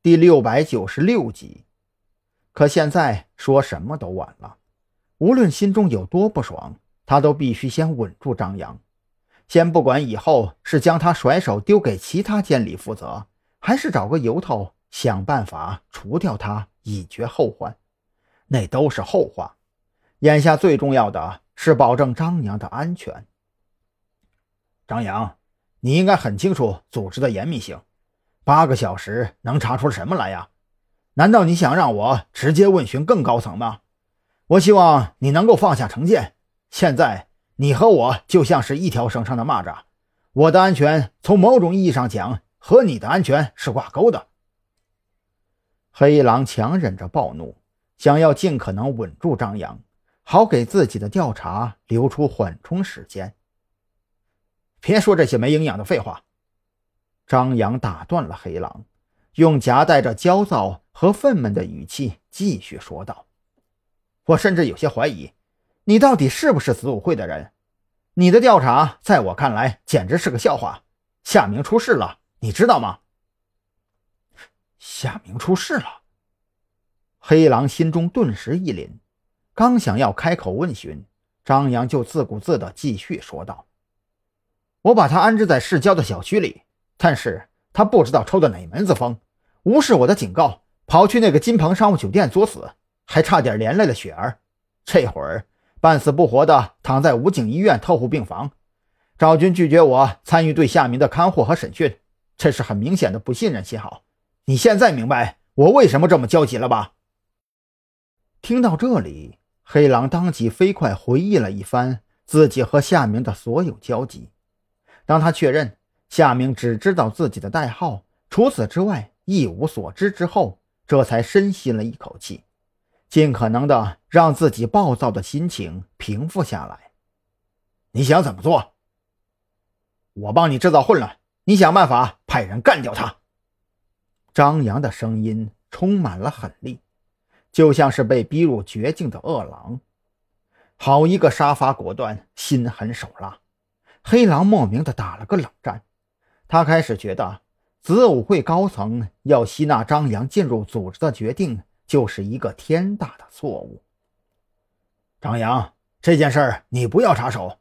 第六百九十六集。可现在说什么都晚了。无论心中有多不爽，他都必须先稳住张扬。先不管以后是将他甩手丢给其他监理负责，还是找个由头想办法除掉他以绝后患，那都是后话。眼下最重要的是保证张扬的安全。张扬，你应该很清楚组织的严密性，八个小时能查出什么来呀？难道你想让我直接问询更高层吗？我希望你能够放下成见。现在。你和我就像是一条绳上的蚂蚱，我的安全从某种意义上讲和你的安全是挂钩的。黑狼强忍着暴怒，想要尽可能稳住张扬，好给自己的调查留出缓冲时间。别说这些没营养的废话！张扬打断了黑狼，用夹带着焦躁和愤懑的语气继续说道：“我甚至有些怀疑。”你到底是不是子午会的人？你的调查在我看来简直是个笑话。夏明出事了，你知道吗？夏明出事了，黑狼心中顿时一凛，刚想要开口问询，张扬就自顾自地继续说道：“我把他安置在市郊的小区里，但是他不知道抽的哪门子风，无视我的警告，跑去那个金鹏商务酒店作死，还差点连累了雪儿。这会儿。”半死不活的躺在武警医院特护病房，赵军拒绝我参与对夏明的看护和审讯，这是很明显的不信任信号。你现在明白我为什么这么焦急了吧？听到这里，黑狼当即飞快回忆了一番自己和夏明的所有交集。当他确认夏明只知道自己的代号，除此之外一无所知之后，这才深吸了一口气。尽可能的让自己暴躁的心情平复下来。你想怎么做？我帮你制造混乱，你想办法派人干掉他。张扬的声音充满了狠厉，就像是被逼入绝境的恶狼。好一个杀伐果断、心狠手辣！黑狼莫名的打了个冷战，他开始觉得子午会高层要吸纳张扬进入组织的决定。就是一个天大的错误。张扬，这件事儿你不要插手，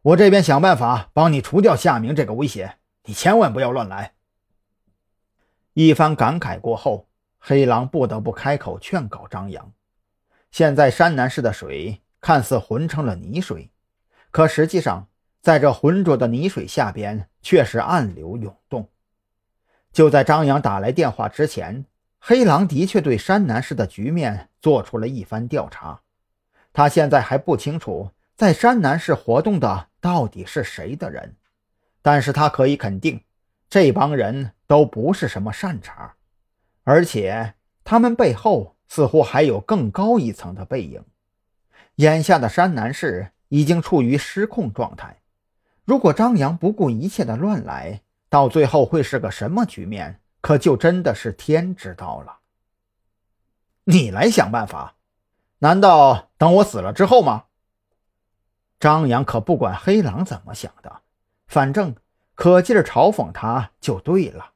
我这边想办法帮你除掉夏明这个威胁，你千万不要乱来。一番感慨过后，黑狼不得不开口劝告张扬：现在山南市的水看似浑成了泥水，可实际上在这浑浊的泥水下边却是暗流涌动。就在张扬打来电话之前。黑狼的确对山南市的局面做出了一番调查，他现在还不清楚在山南市活动的到底是谁的人，但是他可以肯定，这帮人都不是什么善茬，而且他们背后似乎还有更高一层的背影。眼下的山南市已经处于失控状态，如果张扬不顾一切的乱来，到最后会是个什么局面？可就真的是天知道了。你来想办法，难道等我死了之后吗？张扬可不管黑狼怎么想的，反正可劲儿嘲讽他就对了。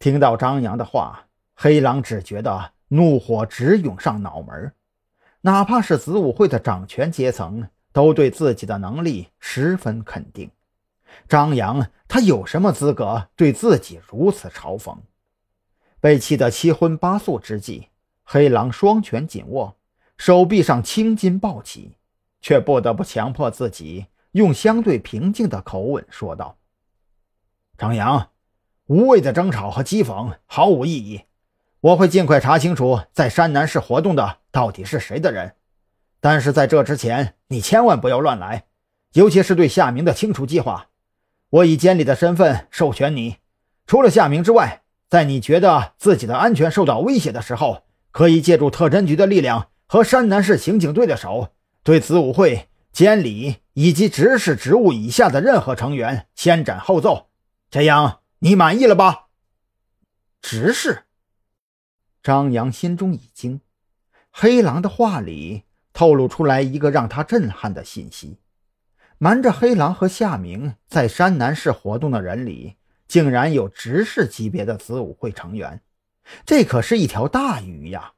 听到张扬的话，黑狼只觉得怒火直涌上脑门哪怕是子午会的掌权阶层，都对自己的能力十分肯定。张扬，他有什么资格对自己如此嘲讽？被气得七荤八素之际，黑狼双拳紧握，手臂上青筋暴起，却不得不强迫自己用相对平静的口吻说道：“张扬，无谓的争吵和讥讽毫无意义。我会尽快查清楚在山南市活动的到底是谁的人，但是在这之前，你千万不要乱来，尤其是对夏明的清除计划。”我以监理的身份授权你，除了夏明之外，在你觉得自己的安全受到威胁的时候，可以借助特侦局的力量和山南市刑警队的手，对子午会监理以及执事职务以下的任何成员先斩后奏。这样你满意了吧？执事。张扬心中一惊，黑狼的话里透露出来一个让他震撼的信息。瞒着黑狼和夏明在山南市活动的人里，竟然有执事级别的子午会成员。这可是一条大鱼呀！